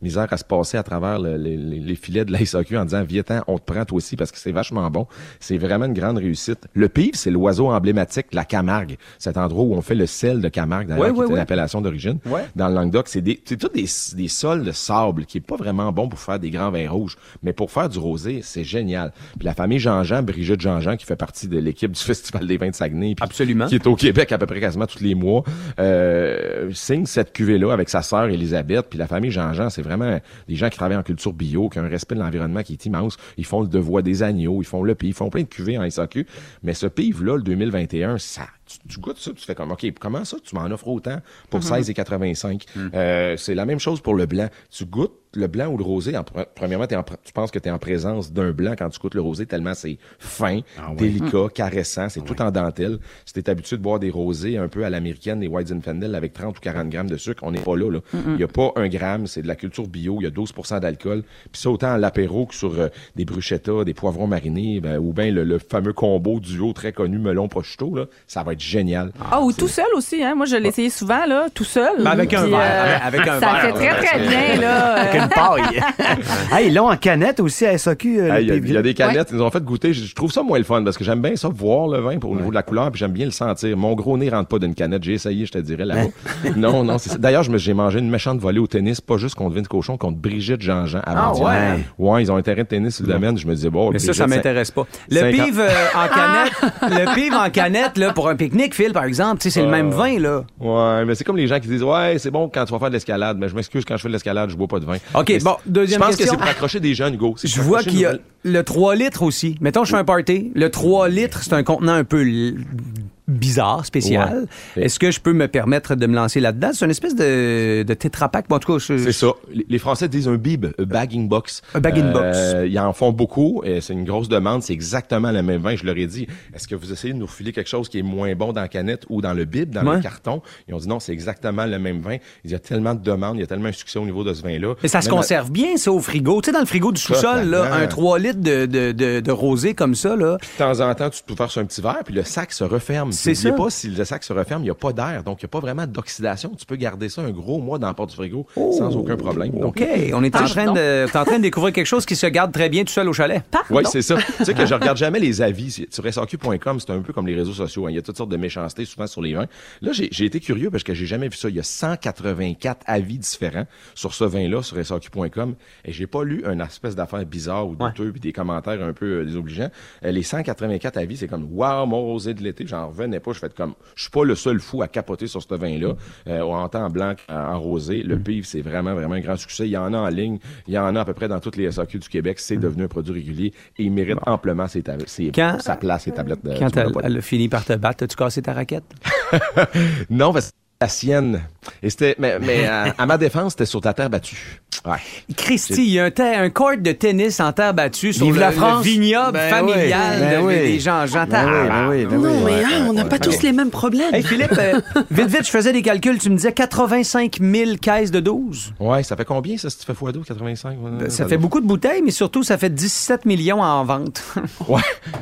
misère à se passer à travers le- les, les- les filets de la SAQ en disant, viens on te prend toi aussi, parce que c'est vachement bon. C'est vraiment une grande réussite. Le pivre, c'est l'oiseau emblématique de la Camargue, cet endroit où on fait le sel de Camargue, d'ailleurs, Ouais, qui ouais, était ouais. l'appellation d'origine Ouais. dans le Languedoc, c'est des, c'est tout des, des sols de sable qui est pas vraiment bon pour faire des grands vins rouges, mais pour faire du rosé, c'est génial. Puis la famille Jean-Jean, Brigitte Jean-Jean, qui fait partie de l'équipe du *laughs* Festival des vins de Saguenay, puis Absolument. qui est au Québec à peu près quasiment tous les mois, euh, signe cette cuvée-là avec sa sœur Elisabeth, puis la famille Jean-Jean, c'est vraiment des gens qui travaillent en culture bio, qui ont un respect de l'environnement qui est immense. Ils font le devoir des agneaux, ils font le pivre, ils font plein de cuvées en SAQ, mais ce pivre-là, le 2021, ça tu, tu goûtes ça, tu fais comme, OK, comment ça, tu m'en offres autant pour 16,85? Euh, c'est la même chose pour le blanc. Tu goûtes le blanc ou le rosé. En, pre- premièrement, t'es en tu penses que tu es en présence d'un blanc quand tu goûtes le rosé, tellement c'est fin, délicat, *laughs* caressant, c'est tout en dentelle. Si tu es habitué de boire des rosés un peu à l'américaine, des White Zinfandel avec 30 ou 40 grammes de sucre, on n'est pas là. là. Il n'y a pas un gramme, c'est de la culture bio, il y a 12% d'alcool. Puis ça, autant à l'apéro que sur euh, des bruschettas, des poivrons marinés, ben, ou bien le, le fameux combo duo très connu melon prosciutto, là, ça va être génial. Ah, ou tout seul aussi, hein. Moi, je l'ai essayé souvent, là, tout seul. Ben, avec un verre, avec- avec un ça verre, fait très, très bien, là. *laughs* Une paille. *laughs* *laughs* hey, là, en canette aussi à SAQ. euh, Ah, le Il y, a- pivre il y a gris. des canettes, ils nous ont fait goûter. Je, je trouve ça moins le fun parce que j'aime bien ça, voir le vin pour au niveau de la couleur, puis j'aime bien le sentir. Mon gros nez rentre pas d'une canette. J'ai essayé, je te dirais, là-bas. *laughs* non, non, c'est ça. D'ailleurs, je me- j'ai mangé une méchante volée au tennis, pas juste contre Vince Cochon, contre Brigitte Jean-Jean avant Ah, ouais? Ouais, ils ont terrain de tennis sur le domaine. Je me disais, bon, Mais ça, ça Brigitte, m'intéresse pas. Le pive euh, en canette, le pive en canette, là, pour un pique-nique, Phil, par exemple, tu sais, c'est le Ah. même vin, là. Ouais, mais c'est comme les gens qui disent, ouais, c'est bon quand tu vas faire de l'escalade, mais je m'excuse quand je fais de l'escalade, je bois pas de vin. OK, Mais bon, deuxième Je pense question. que c'est pour accrocher des jeunes, Hugo. Je vois qu'il y a le 3 litres aussi. Mettons, je fais un party. Le 3 litres, c'est un contenant un peu bizarre, spécial. Ouais. Est-ce que je peux me permettre de me lancer là-dedans? C'est une espèce de, de tétrapack. Bon, en tout cas, je- C'est ça. Les Français disent un bib, un bagging box. Un bagging box. Euh, Ils en font beaucoup. et C'est une grosse demande. C'est exactement le même vin. Je leur ai dit, est-ce que vous essayez de nous refiler quelque chose qui est moins bon dans la canette ou dans le bib, dans Ouais. le carton? Ils ont dit non, c'est exactement le même vin. Il y a tellement de demandes, il y a tellement un succès au niveau de ce vin-là. Mais ça se à- conserve bien, ça, au frigo. Tu sais, dans le frigo du sous-sol, là, un 3 litres de, de, de, de rosé comme ça, là. De temps en temps, tu peux faire sur un petit verre, puis le sac se referme. C'est N'oubliez ça. pas, si le sac se referme, il n'y a pas d'air, donc il n'y a pas vraiment d'oxydation. Tu peux garder ça un gros mois dans la porte du frigo sans aucun problème. Donc, OK, on est en train, de, t'es en train de découvrir quelque chose qui se garde très bien tout seul au chalet. Oui, c'est ça. tu sais que je regarde jamais les avis. C'est- Sur SAQ.com, c'est un peu comme les réseaux sociaux. hein. Il y a toutes sortes de méchancetés souvent sur les vins. Là, j'ai j'ai été curieux parce que j'ai jamais vu ça. Il y a 184 avis différents sur ce vin-là sur SAQ.com et j'ai pas lu une espèce d'affaire bizarre ou douteux puis des commentaires un peu euh, désobligeants. Euh, les 184 avis, c'est comme « Wow, mon rosé de l'été ». J'en revenais pas. Je fais comme, je suis pas le seul fou à capoter sur ce vin-là. Euh, en temps blanc, en rosé, le pivre, c'est vraiment, vraiment un grand succès. Il y en a en ligne, il y en a à peu près dans toutes les SAQ du Québec. C'est devenu un produit régulier et il mérite amplement ses ta- ses- Quand- sa place, ses tablettes de Quand elle, elle a fini par te battre, as-tu cassé ta raquette? *laughs* Non, parce que la sienne. Et c'était, mais, mais à, à ma défense, c'était sur ta terre battue. Ouais. Christy, il y a un, court de tennis en terre battue sur Vive le, la le France. vignoble Ben familial oui, ben de- oui. des gens. J'entends. Ben oui, ben oui, ben oui. Non, mais hein, on n'a pas tous les mêmes problèmes. Hey Philippe, euh, *laughs* vite, vite, je faisais des calculs. Tu me disais 85 000 caisses de 12. Ouais, ça fait combien, ça, si tu fais x2, 85? Ouais, Ça fait beaucoup de bouteilles, mais surtout, ça fait 17 millions en vente. *laughs* Ouais.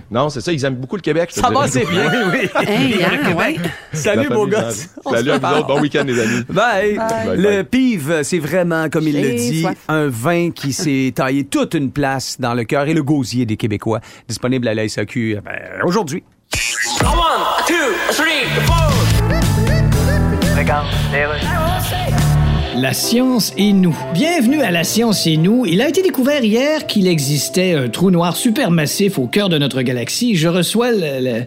Non, c'est ça, ils aiment beaucoup le Québec. Ça va, c'est bien. Oui, oui. Hey, hein, ouais. Salut, beau gosse. Salut vous prépare. autres. Bon week-end, les amis. *laughs* Bye. Bye, Le bye. pive, c'est vraiment, comme il le dit, soif. un vin qui s'est *laughs* taillé toute une place dans le cœur et le gosier des Québécois. Disponible à la SAQ euh, ben, aujourd'hui. La science et nous. Bienvenue à La science et nous. Il a été découvert hier qu'il existait un trou noir supermassif au cœur de notre galaxie. Je reçois le- le-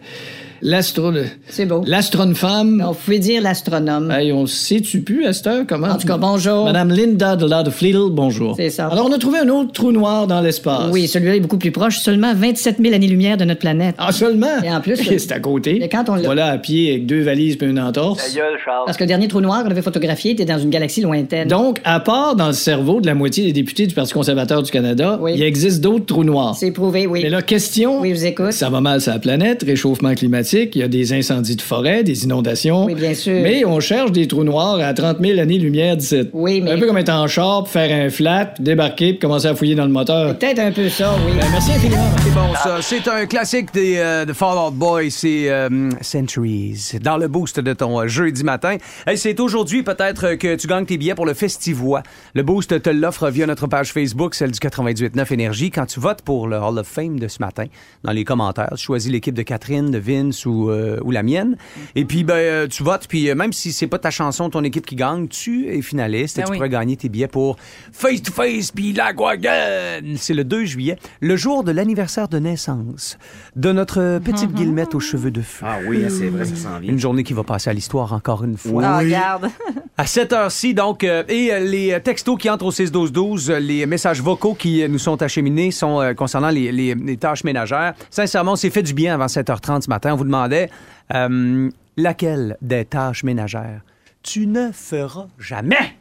l'astro... C'est beau. L'astrone femme. On pouvait dire l'astronome. Hey, on sait-tu plus heure comment? En tout cas, bonjour. Madame Linda de de Fleedle, bonjour. C'est ça. Alors, on a trouvé un autre trou noir dans l'espace. Oui, celui-là est beaucoup plus proche, seulement 27 000 années-lumière de notre planète. Ah, seulement? Et en plus, *laughs* c'est à côté. Mais quand on l'a- Voilà, à pied, avec deux valises et une entorse. Parce que le dernier trou noir qu'on avait photographié était dans une galaxie lointaine. Donc, à part dans le cerveau de la moitié des députés du Parti conservateur du Canada, Oui. il existe d'autres trous noirs. C'est prouvé, oui. Mais là, question. Oui, je vous écoute. Ça va mal sur la planète, réchauffement climatique, il y a des incendies de forêt, des inondations. Oui, bien sûr. Mais on cherche des trous noirs à 30 000 années-lumière d'ici. Oui, mais- Un peu comme être en char, puis faire un flat, puis débarquer, puis commencer à fouiller dans le moteur. Peut-être un peu ça, oui. Ben, merci infiniment. C'est bon, ça. C'est un classique des euh, de Fall Out Boy. C'est euh, Centuries. Dans le boost de ton euh, jeudi matin. Hey, c'est aujourd'hui peut-être euh, que tu gagnes tes billets pour le Festivois. Le boost te l'offre via notre page Facebook, celle du 98.9 Énergie. Quand tu votes pour le Hall of Fame de ce matin, dans les commentaires, tu choisis l'équipe de Catherine, de Vince ou, euh, ou la mienne. Et puis, ben, euh, tu votes. Puis, euh, même si c'est pas ta chanson, ton équipe qui gagne, tu es finaliste et Ben tu oui. pourrais gagner tes billets pour Face to Face puis la Guagan. C'est le 2 juillet, le jour de l'anniversaire de naissance de notre petite Guillemette aux cheveux de feu. Ah oui, c'est vrai, ça s'en vient. Une journée qui va passer à l'histoire encore une fois. Ah, regarde. À cette heure-ci, donc, euh, et euh, les textos qui entrent au 6-12-12, euh, les messages vocaux qui nous sont acheminés sont euh, concernant les, les- les tâches ménagères. Sincèrement, on s'est fait du bien avant 7h30 ce matin. On vous demandait euh, laquelle des tâches ménagères tu ne feras jamais?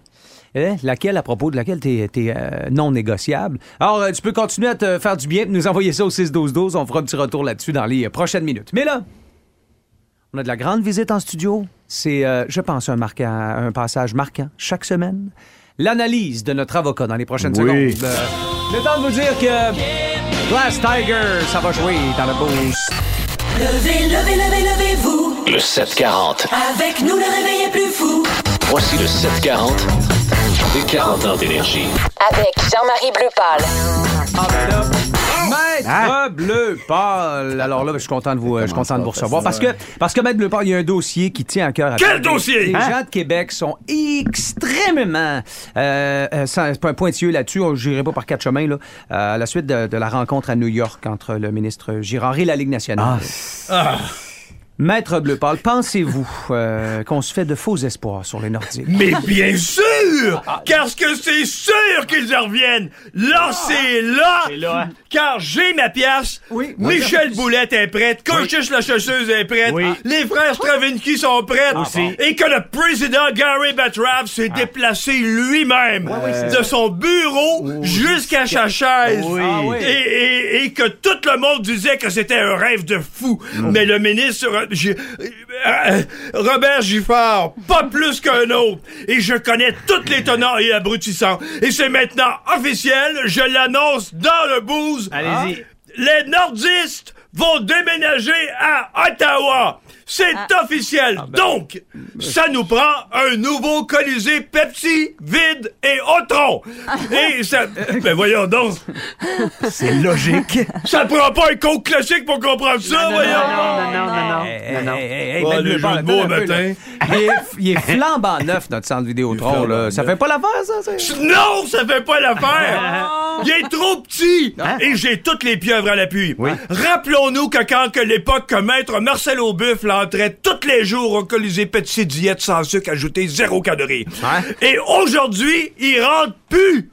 Hein? Laquelle, à propos de laquelle tu es, non négociable? Alors, euh, tu peux continuer à te faire du bien, nous envoyer ça au 6-12-12. On fera un petit retour là-dessus dans les euh, prochaines minutes. Mais là, on a de la grande visite en studio. C'est, euh, je pense, un, marquant, un passage marquant chaque semaine. L'analyse de notre avocat dans les prochaines Oui. secondes. Euh, le temps de vous dire que Glass Tiger, ça va jouer dans le boost. Levez, levez, levez, levez-vous. Le 740. Avec nous, le réveil est plus fou. Voici le 740 des 40 ans d'énergie. Avec Jean-Marie Bleu Maître Bleu Pâle. *laughs* Alors là, je suis content de vous, je suis content de vous recevoir parce que, parce que Maître Bleu Pâle, il y a un dossier qui tient à cœur. à Quel dossier? Les Hein? gens de Québec sont extrêmement, euh, euh, sans- c'est pas un pointilleux là-dessus. On n'irai pas par quatre chemins là. euh, à la suite de, de la rencontre à New York entre le ministre Girard et la Ligue nationale. Ah. Maître Bleu pensez-vous euh, qu'on se fait de faux espoirs sur les Nordiques? Mais bien sûr! Car ce que c'est sûr qu'ils en reviennent! Là, c'est là! Car j'ai ma pièce. Michel Boulette est prête. Cochus la chasseuse est prête. Les frères Stravinsky sont prêts. Et que le président Gary Betrave s'est déplacé lui-même de son bureau jusqu'à sa chaise. Ah oui. Et, et- et que tout le monde disait que c'était un rêve de fou. Mais le ministre Robert Giffard, pas plus qu'un autre. Et je connais toutes les tenants et abrutissants. Et c'est maintenant officiel, je l'annonce dans le booze. Allez-y. Les nordistes vont déménager à Ottawa. C'est officiel. Donc, ça nous prend un nouveau Colisée Pepsi, vide et Otron. Et ça... Ben voyons donc. C'est logique. Ça prend pas un coke classique pour comprendre ça, voyons. non, non, non, Hey, hey, hey, Oh, Bleu jeux Pâle, de mots attends un peu, matin. Il est, il est flambant neuf, notre centre Vidéotron. Là. Ça fait pas l'affaire, ça? c'est- Non, ça fait pas l'affaire. Il est trop petit. Et j'ai toutes les pieuvres à l'appui. Rappelons-nous que quand que l'époque que maître Marcel Aubuff l'entrait tous les jours au Colisée Petit diète sans sucre ajouté zéro calorie. Et aujourd'hui, il rentre plus.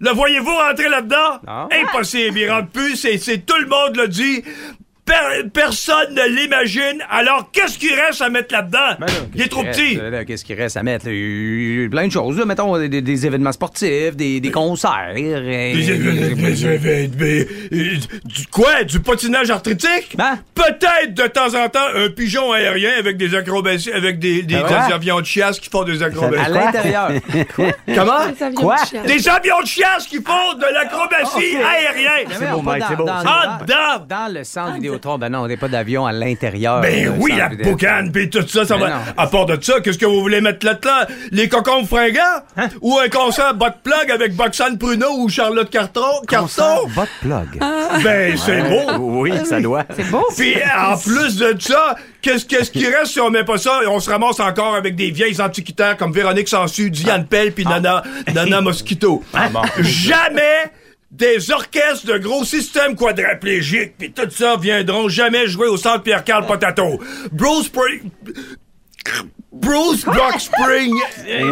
Le voyez-vous rentrer là-dedans? Impossible, il rentre plus. C'est, c'est tout le monde le dit. Per- personne ne l'imagine. Alors, qu'est-ce qu'il reste à mettre là-dedans? il est trop petit. Qu'est-ce qu'il reste à mettre? là? Il y a Plein de choses. là. Mettons des, événements sportifs, des, des concerts. Des euh, événements- des événements- euh, Du quoi? Du patinage arthritique? Peut-être de temps en temps un pigeon aérien avec des acrobaties, avec des, Ah des avions de chiasse qui font des acrobaties. À l'intérieur. *laughs* Comment? Des avions Quoi? de. Des avions de chiasse qui font de l'acrobatie aérienne. Non, pas dans- dans- Ah, dans- dedans. Dans le centre Vidéotron, ben non, on n'est pas d'avion à l'intérieur. Ben oui, la boucane pis tout ça, ça Ben va. non. À part de ça, qu'est-ce que vous voulez mettre là-dedans? Les cocons fringants? Hein? Ou un concert bot plug avec Boxane Pruneau ou Charlotte Carton? Carton? Bot plug. Ben, c'est Ouais. beau. Oui, ça doit. C'est beau. Puis en plus de ça, qu'est-ce qu'est-ce qui reste si on met pas ça? On se ramasse encore avec des vieilles antiquitaires comme Véronique Sansu, Diane Pell puis Nana, Nana Mosquito. Jamais des orchestres de gros systèmes quadraplégiques puis tout ça viendront jamais jouer au centre Pierre-Carl Potato. Bruce Spring... Bruce Brock Spring.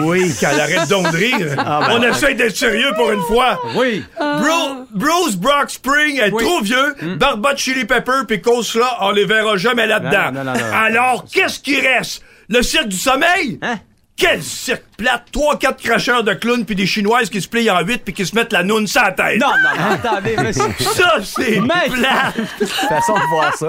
Oui. Qu'elle arrête donc de rire. Ah, ben. On essaie d'être sérieux pour une fois. Oui. Bru- Bruce Brock Spring est trop vieux. Barba de Chili Pepper puis Coleslaw, on les verra jamais là-dedans. Non, non, non, non. Alors, qu'est-ce qui reste? Le cirque du sommeil? Hein? Quel cirque? Plate! Trois, quatre cracheurs de clowns puis des chinoises qui se plient en huit puis qui se mettent la noune sur la tête. Non, non, non, attendez, monsieur. *laughs* Ça, c'est Mais- plate! Façon de voir ça.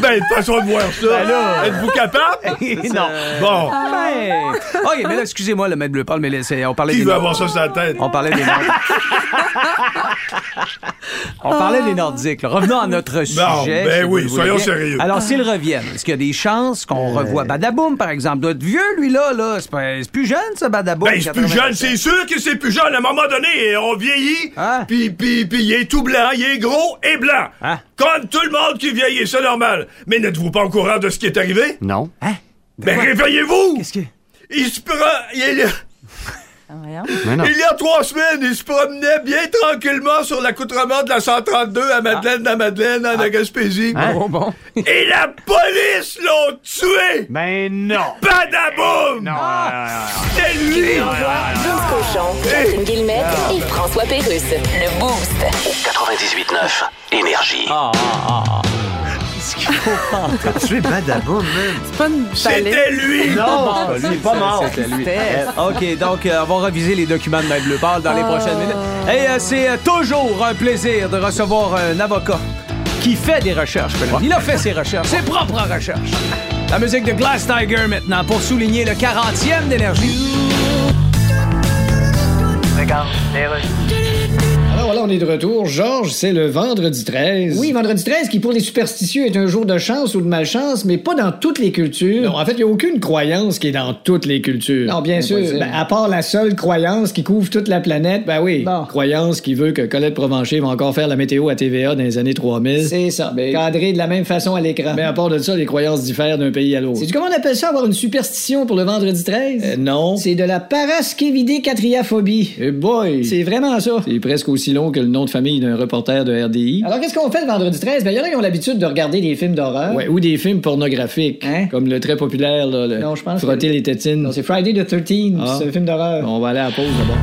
Ben, de façon de voir ça. Ben là. Êtes-vous capable? *laughs* non. Bon. Ben, OK, mais là, excusez-moi, le maître bleu parle, mais là, c'est- on parlait Qui des veut avoir ça sur la tête? On parlait des Nordiques. On parlait des Nordiques. là. Revenons à notre sujet. ben si oui, soyons voulez. sérieux. Alors, s'ils reviennent, est-ce qu'il y a des chances qu'on revoie Badaboum, par exemple? doit être vieux, lui, là. là. C'est pas- c'est plus jeune, Badaboum. Ben, c'est plus 80. jeune, c'est sûr que c'est plus jeune. À un moment donné, on vieillit, Hein? puis puis puis il est tout blanc, il est gros et blanc. Hein? Comme tout le monde qui vieillit, c'est normal. Mais n'êtes-vous pas au courant de ce qui est arrivé? Non. Ben, réveillez-vous! Qu'est-ce que... Il se prend... Il, est Ah. Mais il y a trois semaines, il se promenait bien tranquillement sur l'accoutrement de la 132 à Madeleine, à Madeleine, en Gaspésie. Hein? Bon, bon. Et la police l'ont tué! Ben non. Badaboum! Non. C'est lui! Vince Cochon, Catherine Guillemette et François Pérusse. Le Boost. 98.9 Énergie. Ah, ah, ah, ah. Qu'est-ce qu'il faut *laughs* prendre? T'as tué Badaboum, man. C'est pas une C'était lui! Non, c'est pas lui, pas mort. C'était lui. OK, donc euh, on va reviser les documents de Maître Bleu Pâle dans les prochaines minutes. Et euh, c'est euh, toujours un plaisir de recevoir un avocat qui fait des recherches. Philippe. Il a fait ses recherches, ses propres recherches. La musique de Glass Tiger maintenant pour souligner le 40e d'énergie. Alors voilà, on est de retour. Georges, c'est le vendredi 13. Oui, vendredi 13, qui pour les superstitieux est un jour de chance ou de malchance, mais pas dans toutes les cultures. Non, en fait, il n'y a aucune croyance qui est dans toutes les cultures. Non, bien sûr. Ben, à part la seule croyance qui couvre toute la planète, Ben oui, Bon. croyance qui veut que Colette Provencher va encore faire la météo à TVA dans les années 3000. c'est ça. Ben- Cadré de la même façon à l'écran. Mais à part de ça, les croyances diffèrent d'un pays à l'autre. C'est comment on appelle ça avoir une superstition pour le vendredi 13? Euh, non. C'est de la paraskevidécatriaphobie. Eh boy! C'est vraiment ça. C'est presque aussi long que le nom de famille d'un reporter de RDI. Alors, qu'est-ce qu'on fait le vendredi 13? Ben, il y en a qui ont l'habitude de regarder des films d'horreur. Ouais, ou des films pornographiques. Hein? Comme le très populaire, là, le Non, je pense Frotter que- les tétines. Non, c'est Friday the 13th. Ah. C'est un film d'horreur. On va aller à la pause d'abord.